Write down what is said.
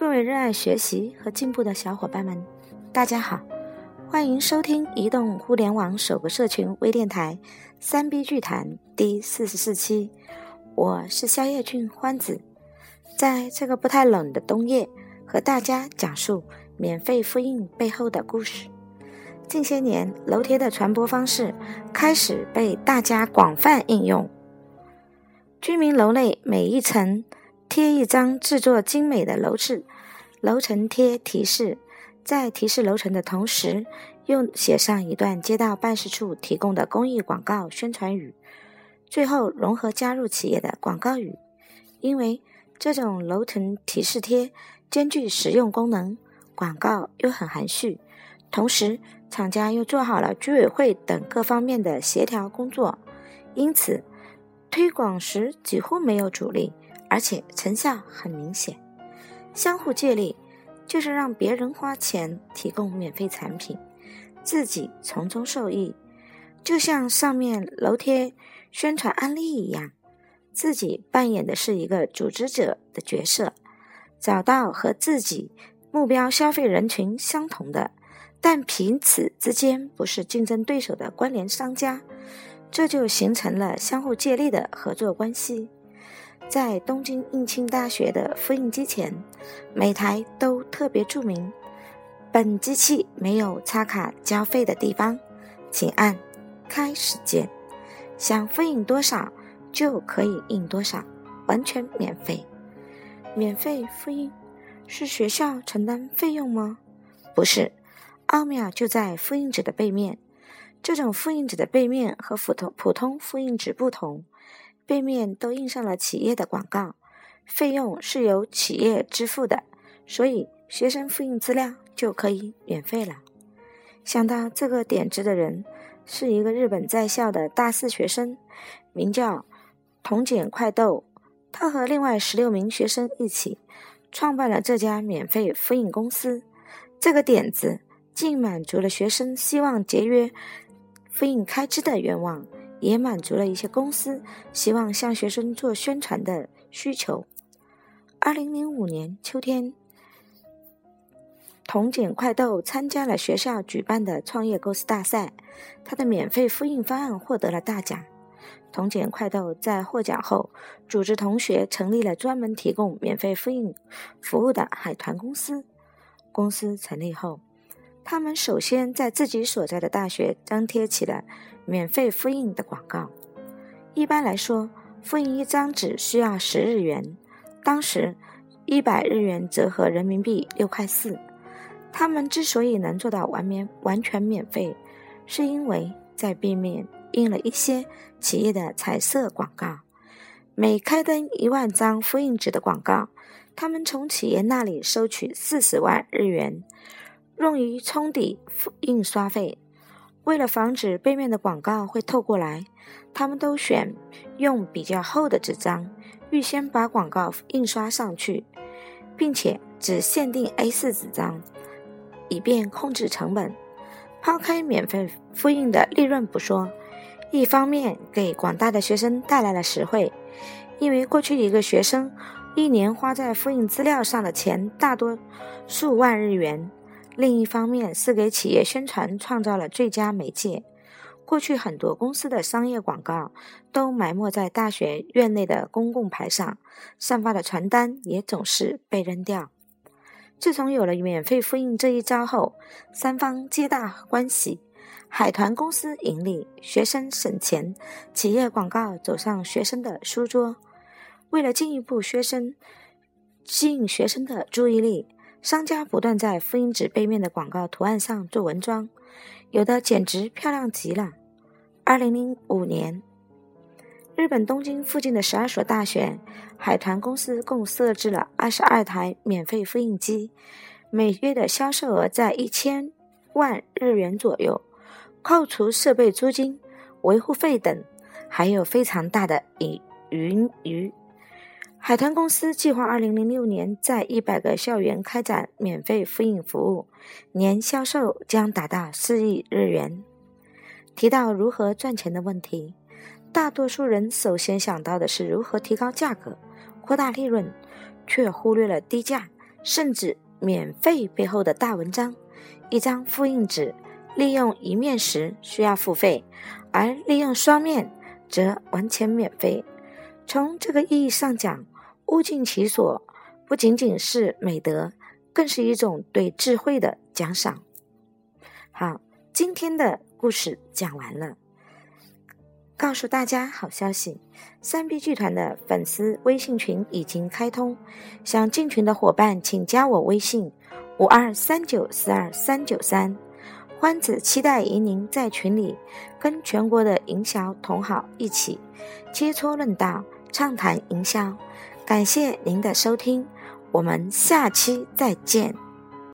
各位热爱学习和进步的小伙伴们，大家好，欢迎收听移动互联网首个社群微电台“三 B 剧谈”第四十四期。我是夏叶俊欢子，在这个不太冷的冬夜，和大家讲述免费复印背后的故事。近些年，楼贴的传播方式开始被大家广泛应用。居民楼内每一层贴一张制作精美的楼市楼层贴提示，在提示楼层的同时，又写上一段街道办事处提供的公益广告宣传语，最后融合加入企业的广告语。因为这种楼层提示贴兼具实用功能，广告又很含蓄，同时厂家又做好了居委会等各方面的协调工作，因此。推广时几乎没有阻力，而且成效很明显。相互借力，就是让别人花钱提供免费产品，自己从中受益。就像上面楼贴宣传案例一样，自己扮演的是一个组织者的角色，找到和自己目标消费人群相同的，但彼此之间不是竞争对手的关联商家。这就形成了相互借力的合作关系。在东京应庆大学的复印机前，每台都特别注明：“本机器没有插卡交费的地方，请按开始键。想复印多少就可以印多少，完全免费。”免费复印是学校承担费用吗？不是，奥妙就在复印纸的背面。这种复印纸的背面和普通普通复印纸不同，背面都印上了企业的广告，费用是由企业支付的，所以学生复印资料就可以免费了。想到这个点子的人是一个日本在校的大四学生，名叫桐简快斗，他和另外十六名学生一起创办了这家免费复印公司。这个点子既满足了学生希望节约。复印开支的愿望，也满足了一些公司希望向学生做宣传的需求。二零零五年秋天，童简快豆参加了学校举办的创业构思大赛，他的免费复印方案获得了大奖。童简快豆在获奖后，组织同学成立了专门提供免费复印服务的海团公司。公司成立后。他们首先在自己所在的大学张贴起了免费复印的广告。一般来说，复印一张纸需要十日元，当时一百日元折合人民币六块四。他们之所以能做到完免完全免费，是因为在背面印了一些企业的彩色广告。每开登一万张复印纸的广告，他们从企业那里收取四十万日元。用于冲抵印刷费。为了防止背面的广告会透过来，他们都选用比较厚的纸张，预先把广告印刷上去，并且只限定 A4 纸张，以便控制成本。抛开免费复印的利润不说，一方面给广大的学生带来了实惠，因为过去一个学生一年花在复印资料上的钱大多数万日元。另一方面是给企业宣传创造了最佳媒介。过去很多公司的商业广告都埋没在大学院内的公共牌上，散发的传单也总是被扔掉。自从有了免费复印这一招后，三方皆大欢喜：海团公司盈利，学生省钱，企业广告走上学生的书桌。为了进一步学生吸引学生的注意力。商家不断在复印纸背面的广告图案上做文装，有的简直漂亮极了。二零零五年，日本东京附近的十二所大学，海团公司共设置了二十二台免费复印机，每月的销售额在一千万日元左右，扣除设备租金、维护费等，还有非常大的盈余余。海豚公司计划二零零六年在一百个校园开展免费复印服务，年销售将达到四亿日元。提到如何赚钱的问题，大多数人首先想到的是如何提高价格、扩大利润，却忽略了低价甚至免费背后的大文章。一张复印纸利用一面时需要付费，而利用双面则完全免费。从这个意义上讲，物尽其所不仅仅是美德，更是一种对智慧的奖赏。好，今天的故事讲完了。告诉大家好消息，三 B 剧团的粉丝微信群已经开通，想进群的伙伴请加我微信五二三九四二三九三，欢子期待与您在群里跟全国的营销同好一起切磋论道。畅谈营销，感谢您的收听，我们下期再见。